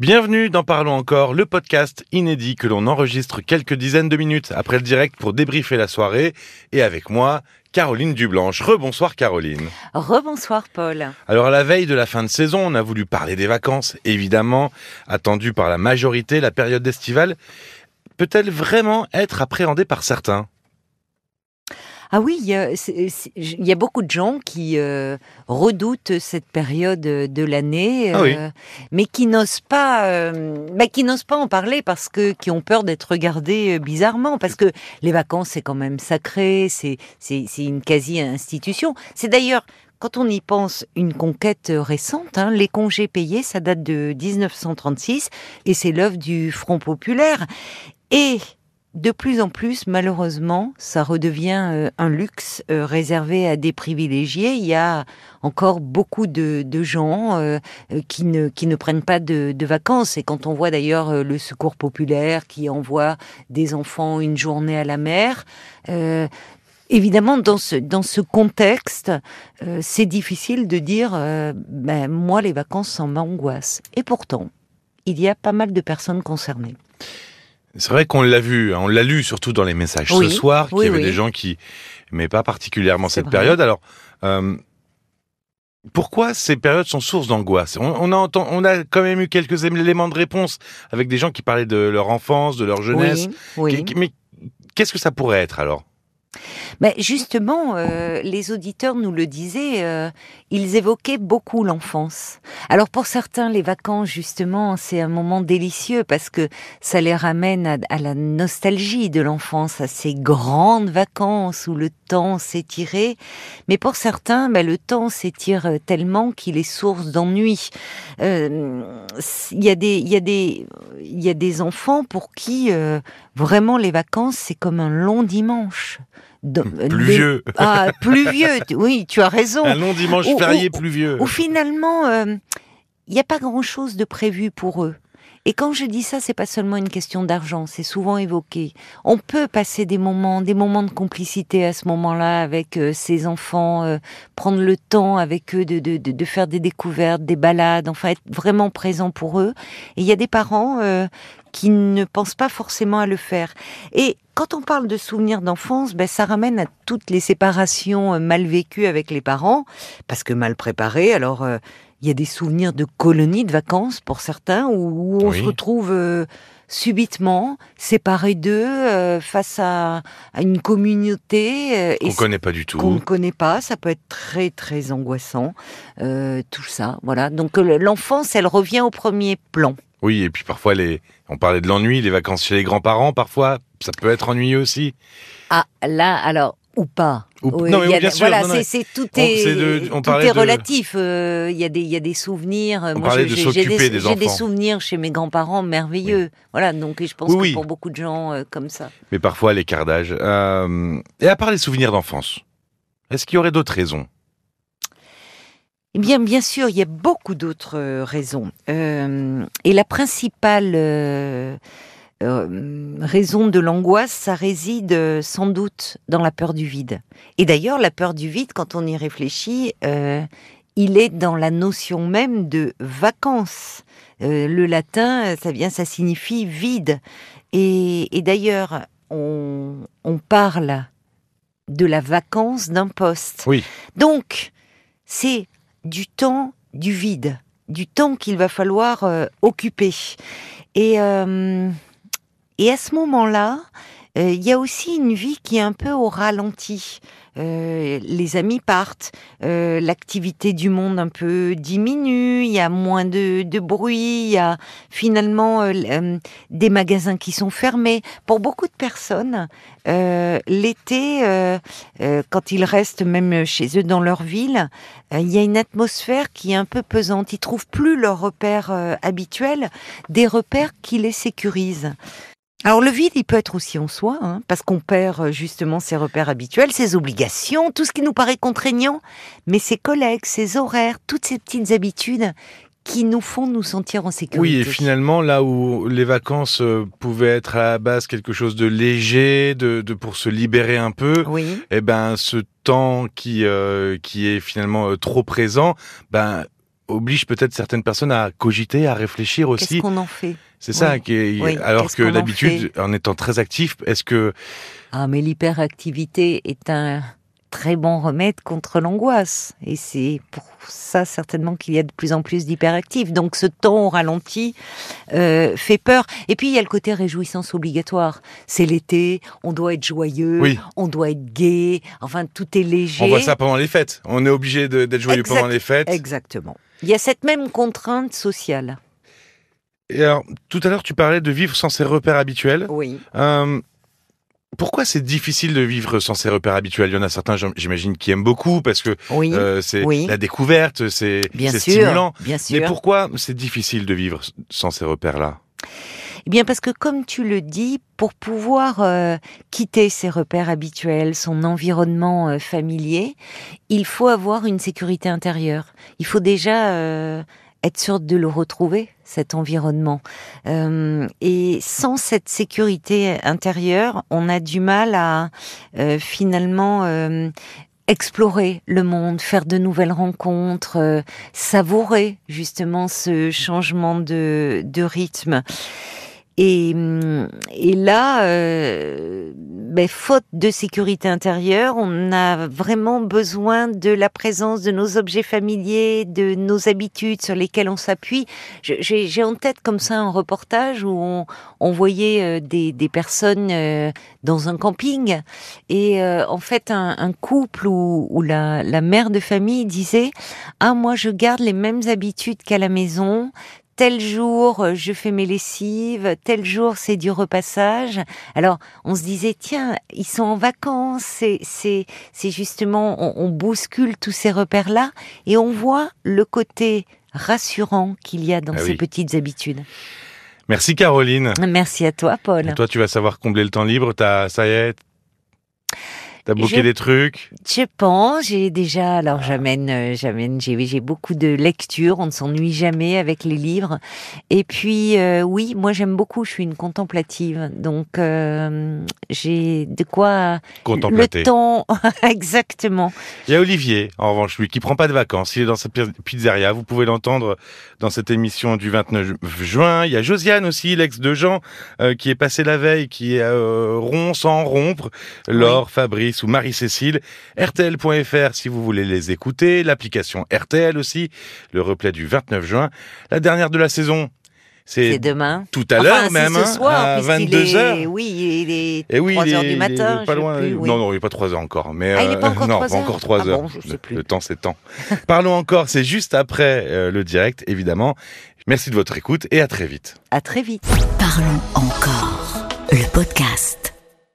Bienvenue dans Parlons encore, le podcast inédit que l'on enregistre quelques dizaines de minutes après le direct pour débriefer la soirée. Et avec moi, Caroline Dublanche. Rebonsoir Caroline. Rebonsoir Paul. Alors à la veille de la fin de saison, on a voulu parler des vacances, évidemment, attendues par la majorité, la période estivale. Peut-elle vraiment être appréhendée par certains? Ah oui, il y, a, beaucoup de gens qui euh, redoutent cette période de l'année, ah euh, mais qui n'osent pas, euh, bah, qui n'osent pas en parler parce que qui ont peur d'être regardés bizarrement, parce que les vacances c'est quand même sacré, c'est c'est une quasi institution. C'est d'ailleurs quand on y pense, une conquête récente, hein, les congés payés, ça date de 1936 et c'est l'œuvre du Front populaire. Et de plus en plus, malheureusement, ça redevient euh, un luxe euh, réservé à des privilégiés. Il y a encore beaucoup de, gens euh, qui, ne, qui ne prennent pas de, vacances. Et quand on voit d'ailleurs le secours populaire qui envoie des enfants une journée à la mer, Évidemment, dans ce, dans ce contexte, c'est difficile de dire ben, moi, les vacances, ça m'angoisse. Et pourtant, il y a pas mal de personnes concernées. C'est vrai qu'on l'a vu, hein, on l'a lu surtout dans les messages ce soir, qu'il y avait des gens qui n'aimaient pas particulièrement cette période. Alors, euh, pourquoi ces périodes sont source d'angoisse? On, a on a quand même eu quelques éléments de réponse avec des gens qui parlaient de leur enfance, de leur jeunesse. mais qu'est-ce que ça pourrait être alors? Mais justement, euh, les auditeurs nous le disaient, euh, ils évoquaient beaucoup l'enfance. Alors pour certains, les vacances, justement, c'est un moment délicieux parce que ça les ramène à, la nostalgie de l'enfance, à ces grandes vacances où le temps s'étirait. Mais pour certains, ben, le temps s'étire tellement qu'il est source d'ennui. Euh, il y y y a des enfants pour qui vraiment les vacances c'est comme un long dimanche. Pluvieux. Ah, pluvieux, oui, tu as raison. Un long dimanche férié pluvieux. Ou finalement, euh, il n'y a pas grand-chose de prévu pour eux. Et quand je dis ça, c'est pas seulement une question d'argent, c'est souvent évoqué. On peut passer des moments, des moments de complicité à ce moment-là avec euh, ses enfants, euh, prendre le temps avec eux de, de, de, faire des découvertes, des balades, enfin être vraiment présent pour eux. Et il y a des parents qui ne pensent pas forcément à le faire. Et quand on parle de souvenirs d'enfance, ben, ça ramène à toutes les séparations euh, mal vécues avec les parents, parce que mal préparées. Alors, euh, il y a des souvenirs de colonies de vacances pour certains, où, on se retrouve euh, subitement séparés d'eux face à, une communauté qu'on ne connaît pas du tout, qu'on ne connaît pas. Ça peut être très très angoissant, tout ça. Voilà. Donc l'enfance, elle revient au premier plan. Oui, et puis parfois les, on parlait de l'ennui, les vacances chez les grands-parents, parfois ça peut être ennuyeux aussi. Ah là, alors ou pas. non, mais bien sûr, voilà, c'est tout est, tout est relatif. Euh, il y a des, y a des souvenirs. On Moi, j'ai des, des, des, souvenirs chez mes grands-parents merveilleux. Voilà, donc je pense que pour beaucoup de gens euh, comme ça. Mais parfois l'écart d'âge. Euh, et à part les souvenirs d'enfance, est-ce qu'il y aurait d'autres raisons? Eh bien, bien sûr, il y a beaucoup d'autres euh, raisons. Euh, et la principale euh, raison de l'angoisse, ça réside sans doute dans la peur du vide. Et d'ailleurs, la peur du vide, quand on y réfléchit, il est dans la notion même de vacances. le latin, ça vient, ça signifie vide. Et, et d'ailleurs, on, on parle de la vacance d'un poste. Oui. Donc, c'est du temps du vide, du temps qu'il va falloir euh, occuper. Et, euh, et à ce moment-là, euh, il y a aussi une vie qui est un peu au ralenti. Euh, les amis partent, euh, l'activité du monde un peu diminue, il y a moins de, bruit, il y a finalement des magasins qui sont fermés. Pour beaucoup de personnes, l'été, quand ils restent même chez eux dans leur ville, il y a une atmosphère qui est un peu pesante. Ils trouvent plus leurs repères habituels, des repères qui les sécurisent. Alors le vide, il peut être aussi en soi, hein, parce qu'on perd euh, justement ses repères habituels, ses obligations, tout ce qui nous paraît contraignant, mais ses collègues, ses horaires, toutes ces petites habitudes qui nous font nous sentir en sécurité. Oui, et finalement, là où les vacances euh, pouvaient être à la base quelque chose de léger, de, pour se libérer un peu, oui. eh ben ce temps qui euh, qui est finalement trop présent, ben oblige peut-être certaines personnes à cogiter, à réfléchir aussi. Qu'est-ce qu'on en fait C'est ça, qui alors que d'habitude, en, en étant très actif, est-ce que... Ah, mais l'hyperactivité est un très bon remède contre l'angoisse. Et c'est pour ça certainement qu'il y a de plus en plus d'hyperactifs. Donc ce temps au ralenti euh, fait peur. Et puis il y a le côté réjouissance obligatoire. C'est l'été, on doit être joyeux, on doit être gai, enfin tout est léger. On voit ça pendant les fêtes. On est obligé d'être joyeux pendant les fêtes. Exactement. Il y a cette même contrainte sociale. Et alors, tout à l'heure, tu parlais de vivre sans ses repères habituels. Oui. Euh, pourquoi c'est difficile de vivre sans ses repères habituels? Il y en a certains, j'imagine, qui aiment beaucoup parce que euh, c'est la découverte, c'est stimulant. Bien sûr. Mais pourquoi c'est difficile de vivre sans ces repères-là? Eh bien parce que comme tu le dis, pour pouvoir euh, quitter ses repères habituels, son environnement euh, familier, il faut avoir une sécurité intérieure. Il faut déjà être sûr de le retrouver, cet environnement. Euh, et sans cette sécurité intérieure, on a du mal à euh, finalement euh, explorer le monde, faire de nouvelles rencontres, savourer justement ce changement de, de rythme. Et, et là, euh, ben, faute de sécurité intérieure, on a vraiment besoin de la présence de nos objets familiers, de nos habitudes sur lesquelles on s'appuie. J'ai en tête comme ça un reportage où on, on voyait euh, des, des, personnes euh, dans un camping et euh, en fait un, un couple où, où la, la mère de famille disait ah moi je garde les mêmes habitudes qu'à la maison tel jour euh, je fais mes lessives, tel jour c'est du repassage. Alors on se disait tiens ils sont en vacances, c'est c'est c'est justement on, bouscule tous ces repères là et on voit le côté rassurant qu'il y a dans ah ces petites habitudes. Merci Caroline. Merci à toi Paul. toi tu vas savoir combler le temps libre. Ça y est, T'as booké des trucs? Je pense, j'ai déjà, alors j'amène, euh, j'amène, j'ai, beaucoup de lectures, on ne s'ennuie jamais avec les livres. Et puis, euh, oui, moi j'aime beaucoup, je suis une contemplative, donc euh, j'ai de quoi le temps, exactement. Il y a Olivier, en revanche, lui, qui prend pas de vacances, il est dans sa pizzeria, vous pouvez l'entendre dans cette émission du 29 juin. Il y a Josiane aussi, l'ex de Jean, qui est passé la veille, qui est rond sans rompre, Laure, Fabrice, ou Marie-Cécile. RTL.fr si vous voulez les écouter. L'application RTL aussi. Le replay du 29 juin. La dernière de la saison. C'est demain. Tout à l'heure même, ce hein, soir, à 22h. Oui, il est 3 oui, h du matin. pas loin. Non, non, il n'est pas 3 h encore. Mais ah, il n'est pas encore non, 3 pas encore 3 ah heures. Bon, je sais plus. Le, temps, c'est temps. Parlons encore, c'est juste après euh, le direct, évidemment. Merci de votre écoute et à très vite. À très vite. Parlons encore, le podcast.